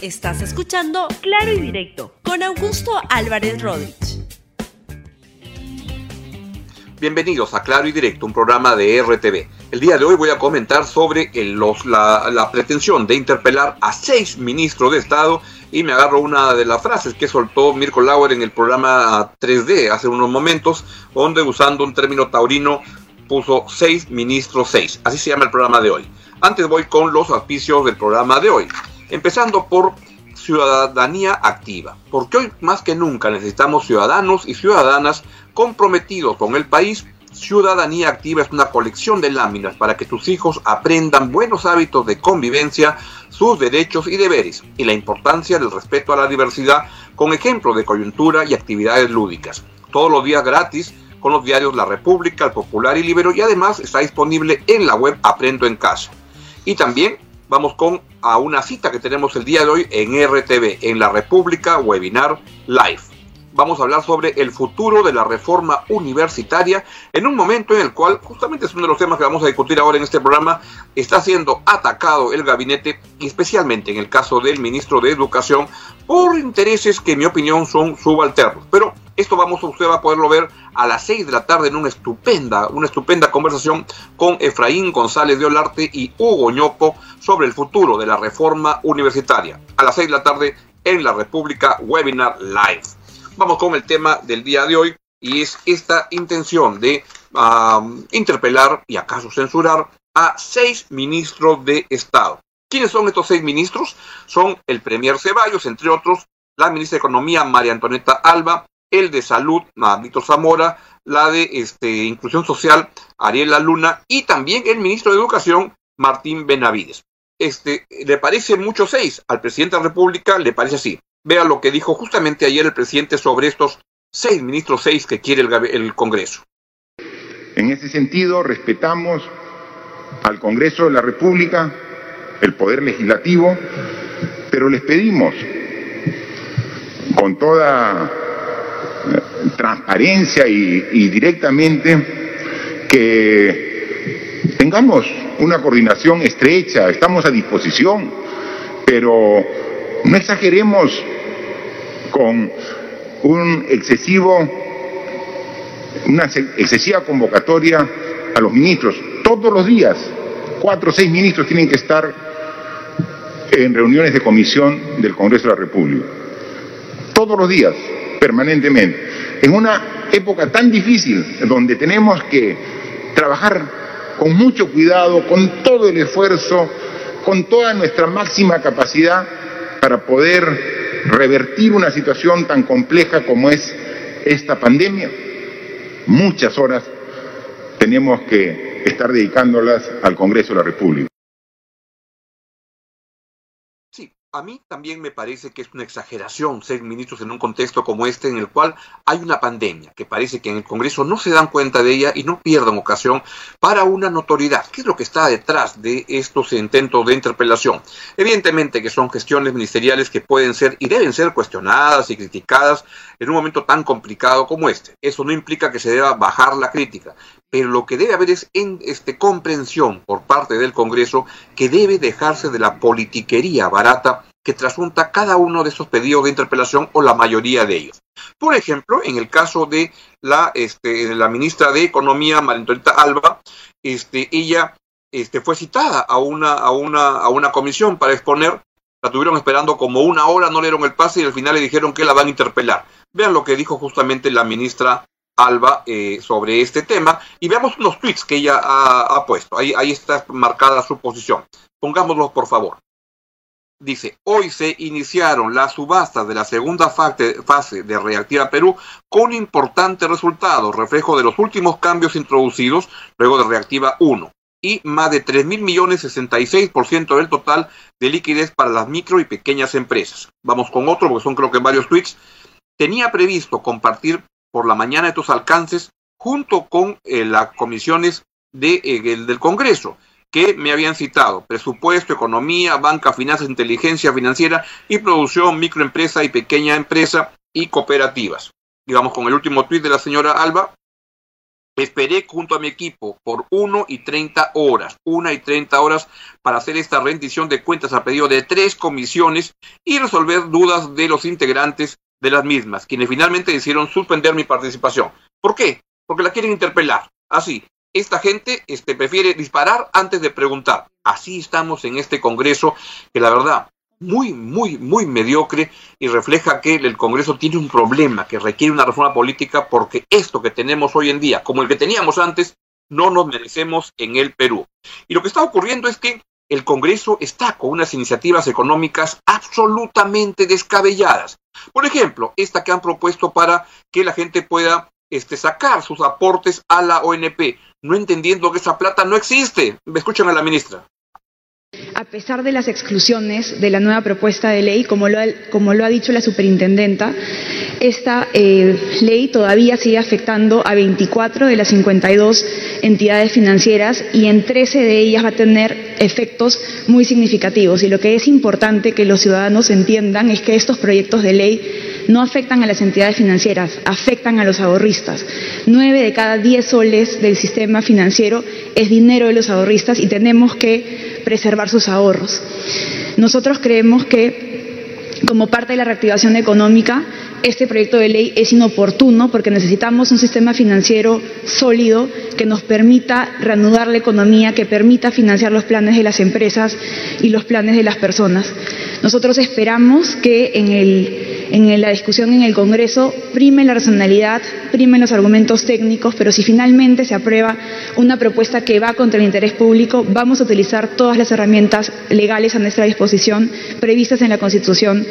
Estás escuchando Claro y Directo con Augusto Álvarez Rodríguez. Bienvenidos a Claro y Directo, un programa de RTV. El día de hoy voy a comentar sobre la, la, pretensión de interpelar a seis ministros de Estado y me agarro una de las frases que soltó Mirko Lauer en el programa 3D hace unos momentos, donde usando un término taurino puso seis ministros seis. Así se llama el programa de hoy. Antes voy con los auspicios del programa de hoy. Empezando por ciudadanía activa, porque hoy más que nunca necesitamos ciudadanos y ciudadanas comprometidos con el país. Ciudadanía Activa es una colección de láminas para que tus hijos aprendan buenos hábitos de convivencia, sus derechos y deberes, y la importancia del respeto a la diversidad, con ejemplos de coyuntura y actividades lúdicas. Todos los días gratis con los diarios La República, El Popular y Libero, y además está disponible en la web Aprendo en Casa. Y también vamos con a una cita que tenemos el día de hoy en RTV, en la República Webinar Live. Vamos a hablar sobre el futuro de la reforma universitaria en un momento en el cual, justamente es uno de los temas que vamos a discutir ahora en este programa, está siendo atacado el gabinete, especialmente en el caso del ministro de Educación, por intereses que en mi opinión son subalternos. Pero esto vamos, a poderlo ver a las 6 de la tarde en una estupenda, una estupenda conversación con Efraín González de Olarte y Hugo Ñopo sobre el futuro de la reforma universitaria. A las 6 de la tarde en la República Webinar Live. Vamos con el tema del día de hoy y es esta intención de interpelar y acaso censurar a seis ministros de Estado. ¿Quiénes son estos seis ministros? Son el Premier Ceballos, entre otros, la ministra de Economía María Antonieta Alba, el de Salud, Víctor Zamora, la de este, Inclusión Social, Ariela Luna, y también el ministro de Educación, Martín Benavides. Este, ¿Le parece mucho seis? Al presidente de la República le parece así. Vea lo que dijo justamente ayer el presidente sobre estos seis ministros, seis que quiere el Congreso. En ese sentido, respetamos al Congreso de la República, el Poder Legislativo, pero les pedimos con toda transparencia y, directamente que tengamos una coordinación estrecha, estamos a disposición, pero no exageremos con un excesivo, una excesiva convocatoria a los ministros. Todos los días, cuatro o seis ministros tienen que estar en reuniones de comisión del Congreso de la República. Todos los días permanentemente. En una época tan difícil donde tenemos que trabajar con mucho cuidado, con todo el esfuerzo, con toda nuestra máxima capacidad para poder revertir una situación tan compleja como es esta pandemia. Muchas horas tenemos que estar dedicándolas al Congreso de la República. A mí también me parece que es una exageración ser ministros en un contexto como este en el cual hay una pandemia que parece que en el Congreso no se dan cuenta de ella y no pierdan ocasión para una notoriedad. ¿Qué es lo que está detrás de estos intentos de interpelación? Evidentemente que son gestiones ministeriales que pueden ser y deben ser cuestionadas y criticadas en un momento tan complicado como este. Eso no implica que se deba bajar la crítica, pero lo que debe haber es en, este, comprensión por parte del Congreso que debe dejarse de la politiquería barata que trasunta cada uno de esos pedidos de interpelación o la mayoría de ellos. Por ejemplo, en el caso de la, este, ministra de Economía, María Alba, este, ella este, fue citada a una, a, una, a una comisión para exponer, la tuvieron esperando como una hora, no le dieron el pase y al final le dijeron que la van a interpelar. Vean lo que dijo justamente la ministra Alba eh, sobre este tema y veamos unos tweets que ella ha, puesto. Ahí, ahí está marcada su posición. Pongámoslos, por favor. Dice, hoy se iniciaron las subastas de la segunda fase de Reactiva Perú con importantes resultados, reflejo de los últimos cambios introducidos luego de Reactiva 1 y más de 3 mil millones, 66% del total de liquidez para las micro y pequeñas empresas. Vamos con otro, porque son creo que varios tweets. Tenía previsto compartir por la mañana estos alcances junto con eh, las comisiones de, eh, del Congreso que me habían citado, presupuesto, economía, banca, finanzas, inteligencia financiera y producción, microempresa y pequeña empresa y cooperativas. Y vamos con el último tuit de la señora Alba. Esperé junto a mi equipo por 1 y 30 horas, 1 y 30 horas para hacer esta rendición de cuentas a pedido de tres comisiones y resolver dudas de los integrantes de las mismas, quienes finalmente decidieron suspender mi participación. ¿Por qué? Porque la quieren interpelar. Así, esta gente este, prefiere disparar antes de preguntar. Así estamos en este Congreso, que la verdad, muy, muy, muy mediocre y refleja que el Congreso tiene un problema, que requiere una reforma política, porque esto que tenemos hoy en día, como el que teníamos antes, no nos merecemos en el Perú. Y lo que está ocurriendo es que el Congreso está con unas iniciativas económicas absolutamente descabelladas. Por ejemplo, esta que han propuesto para que la gente pueda este, sacar sus aportes a la ONP, no entendiendo que esa plata no existe. Me escuchan a la ministra. A pesar de las exclusiones de la nueva propuesta de ley, como lo ha, como lo ha dicho la superintendenta, esta eh, ley todavía sigue afectando a 24 de las 52 entidades financieras y en 13 de ellas va a tener efectos muy significativos. Y lo que es importante que los ciudadanos entiendan es que estos proyectos de ley no afectan a las entidades financieras, afectan a los ahorristas. Nueve de cada diez soles del sistema financiero es dinero de los ahorristas y tenemos que preservar sus ahorros. Nosotros creemos que como parte de la reactivación económica, este proyecto de ley es inoportuno porque necesitamos un sistema financiero sólido que nos permita reanudar la economía, que permita financiar los planes de las empresas y los planes de las personas. Nosotros esperamos que en la discusión en el Congreso prime la racionalidad, primen los argumentos técnicos, pero si finalmente se aprueba una propuesta que va contra el interés público, vamos a utilizar todas las herramientas legales a nuestra disposición previstas en la Constitución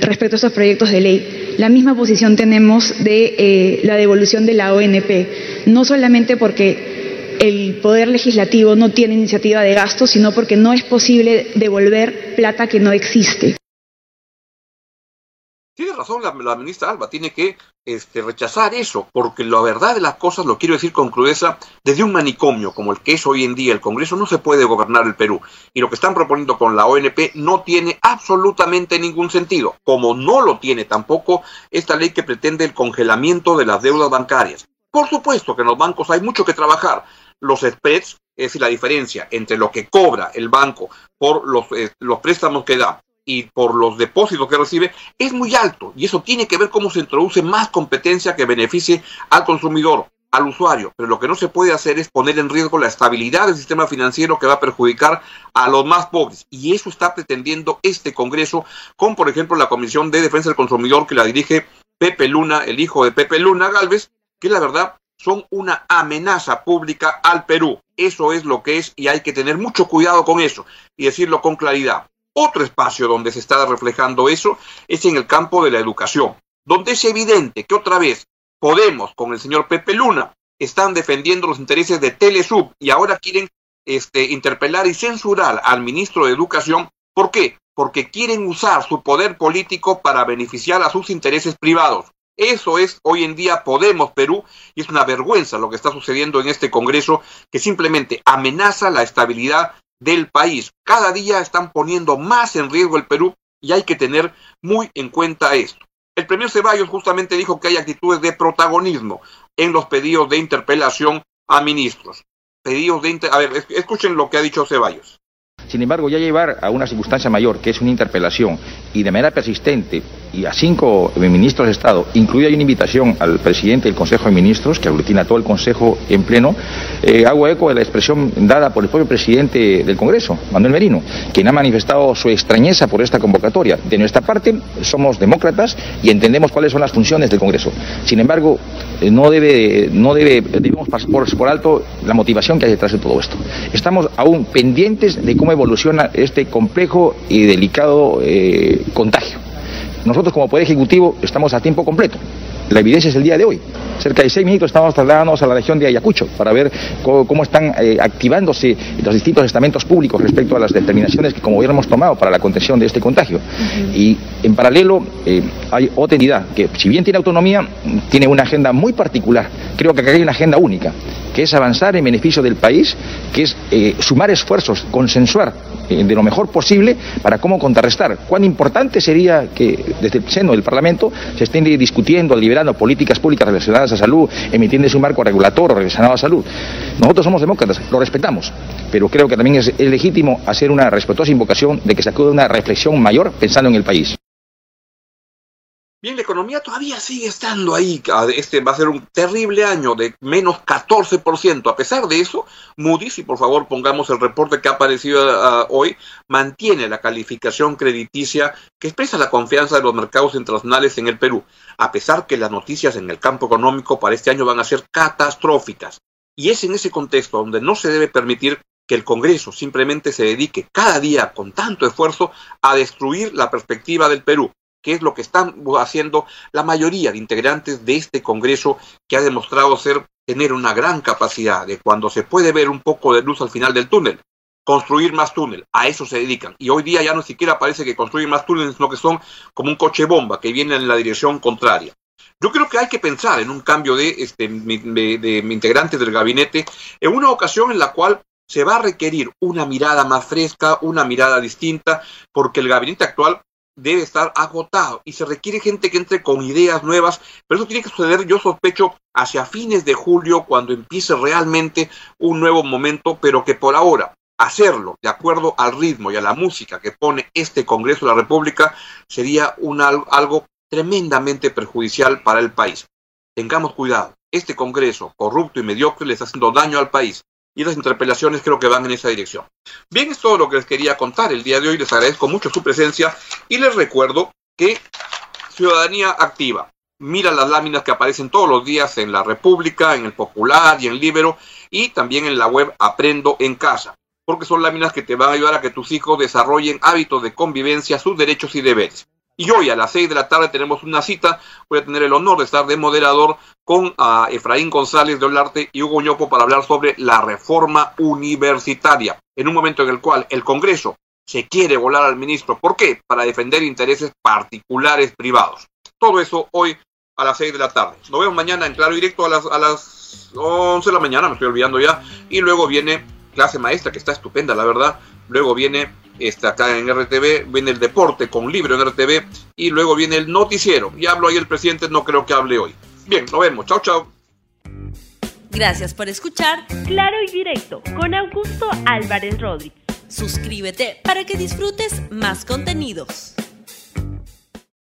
respecto a estos proyectos de ley. La misma posición tenemos de eh, la devolución de la ONP, no solamente porque el Poder Legislativo no tiene iniciativa de gasto, sino porque no es posible devolver plata que no existe. Razón la, ministra Alba, tiene que este, rechazar eso, porque la verdad de las cosas, lo quiero decir con crudeza, desde un manicomio como el que es hoy en día el Congreso, no se puede gobernar el Perú. Y lo que están proponiendo con la ONP no tiene absolutamente ningún sentido, como no lo tiene tampoco esta ley que pretende el congelamiento de las deudas bancarias. Por supuesto que en los bancos hay mucho que trabajar. Los spreads, es decir, la diferencia entre lo que cobra el banco por los, eh, los préstamos que da y por los depósitos que recibe es muy alto y eso tiene que ver cómo se introduce más competencia que beneficie al consumidor, al usuario. Pero lo que no se puede hacer es poner en riesgo la estabilidad del sistema financiero que va a perjudicar a los más pobres. Y eso está pretendiendo este Congreso con, por ejemplo, la Comisión de Defensa del Consumidor que la dirige Pepe Luna, el hijo de Pepe Luna Galvez, que la verdad son una amenaza pública al Perú. Eso es lo que es y hay que tener mucho cuidado con eso y decirlo con claridad. Otro espacio donde se está reflejando eso es en el campo de la educación, donde es evidente que otra vez Podemos con el señor Pepe Luna están defendiendo los intereses de Telesub y ahora quieren este, interpelar y censurar al ministro de Educación. ¿Por qué? Porque quieren usar su poder político para beneficiar a sus intereses privados. Eso es hoy en día Podemos Perú y es una vergüenza lo que está sucediendo en este Congreso que simplemente amenaza la estabilidad del país. Cada día están poniendo más en riesgo el Perú y hay que tener muy en cuenta esto. El premier Ceballos justamente dijo que hay actitudes de protagonismo en los pedidos de interpelación a ministros. Pedidos de a ver, escuchen lo que ha dicho Ceballos. Sin embargo, ya llevar a una circunstancia mayor, que es una interpelación, y de manera persistente, y a cinco ministros de Estado, incluida una invitación al presidente del Consejo de Ministros, que aglutina todo el Consejo en pleno, eh, hago eco de la expresión dada por el propio presidente del Congreso, Manuel Merino, quien ha manifestado su extrañeza por esta convocatoria. De nuestra parte, somos demócratas y entendemos cuáles son las funciones del Congreso. Sin embargo, eh, no debe, debemos pasar por, alto la motivación que hay detrás de todo esto. Estamos aún pendientes de cómo evoluciona este complejo y delicado eh, contagio. Nosotros como Poder Ejecutivo estamos a tiempo completo. La evidencia es el día de hoy. Cerca de seis minutos estamos trasladándonos a la región de Ayacucho para ver cómo, están eh, activándose los distintos estamentos públicos respecto a las determinaciones que como gobierno hemos tomado para la contención de este contagio. Y en paralelo eh, hay otra entidad que, si bien tiene autonomía, tiene una agenda muy particular. Creo que acá hay una agenda única, que es avanzar en beneficio del país, que es eh, sumar esfuerzos, consensuar de lo mejor posible para cómo contrarrestar. Cuán importante sería que desde el seno del Parlamento se estén discutiendo, deliberando políticas públicas relacionadas a salud, emitiendo un marco regulatorio relacionado a salud. Nosotros somos demócratas, lo respetamos, pero creo que también es, legítimo hacer una respetuosa invocación de que se acude a una reflexión mayor pensando en el país. Bien, la economía todavía sigue estando ahí. Este va a ser un terrible año de menos 14%. A pesar de eso, Moody's, y por favor pongamos el reporte que ha aparecido ah, hoy, mantiene la calificación crediticia que expresa la confianza de los mercados internacionales en el Perú, a pesar que las noticias en el campo económico para este año van a ser catastróficas. Y es en ese contexto donde no se debe permitir que el Congreso simplemente se dedique cada día con tanto esfuerzo a destruir la perspectiva del Perú que es lo que están haciendo la mayoría de integrantes de este Congreso que ha demostrado ser tener una gran capacidad de cuando se puede ver un poco de luz al final del túnel, construir más túnel, a eso se dedican. Y hoy día ya no siquiera parece que construyen más túneles, sino que son como un coche bomba que viene en la dirección contraria. Yo creo que hay que pensar en un cambio de, este, de, de integrantes del gabinete en una ocasión en la cual se va a requerir una mirada más fresca, una mirada distinta, porque el gabinete actual debe estar agotado y se requiere gente que entre con ideas nuevas, pero eso tiene que suceder, yo sospecho, hacia fines de julio, cuando empiece realmente un nuevo momento, pero que por ahora hacerlo de acuerdo al ritmo y a la música que pone este Congreso de la República sería un, algo tremendamente perjudicial para el país. Tengamos cuidado, este Congreso corrupto y mediocre le está haciendo daño al país y las interpelaciones creo que van en esa dirección. Bien, es todo lo que les quería contar el día de hoy. Les agradezco mucho su presencia y les recuerdo que Ciudadanía Activa mira las láminas que aparecen todos los días en La República, en El Popular y en Libero y también en la web Aprendo en Casa, porque son láminas que te van a ayudar a que tus hijos desarrollen hábitos de convivencia, sus derechos y deberes. Y hoy a las seis de la tarde tenemos una cita. Voy a tener el honor de estar de moderador con ah, Efraín González de Olarte y Hugo Ñopo para hablar sobre la reforma universitaria, en un momento en el cual el Congreso se quiere volar al ministro. ¿Por qué? Para defender intereses particulares privados. Todo eso hoy a las seis de la tarde. Nos vemos mañana en Claro Directo a las, a las 11 de la mañana, me estoy olvidando ya. Y luego viene clase maestra, que está estupenda, la verdad. Luego viene está acá en RTV, viene el deporte con libro en RTV y luego viene el noticiero. Y hablo ahí el presidente, no creo que hable hoy. Bien, nos vemos. Chao, chao. Gracias por escuchar Claro y Directo con Augusto Álvarez Rodríguez. Suscríbete para que disfrutes más contenidos.